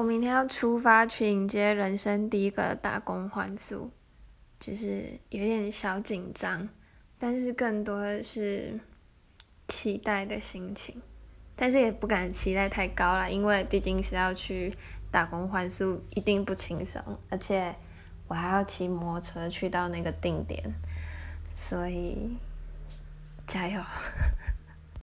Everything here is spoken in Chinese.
我明天要出发去迎接人生第一个打工换宿，就是有点小紧张，但是更多的是期待的心情。但是也不敢期待太高了，因为毕竟是要去打工换宿，一定不轻松，而且我还要骑摩托车去到那个定点，所以加油！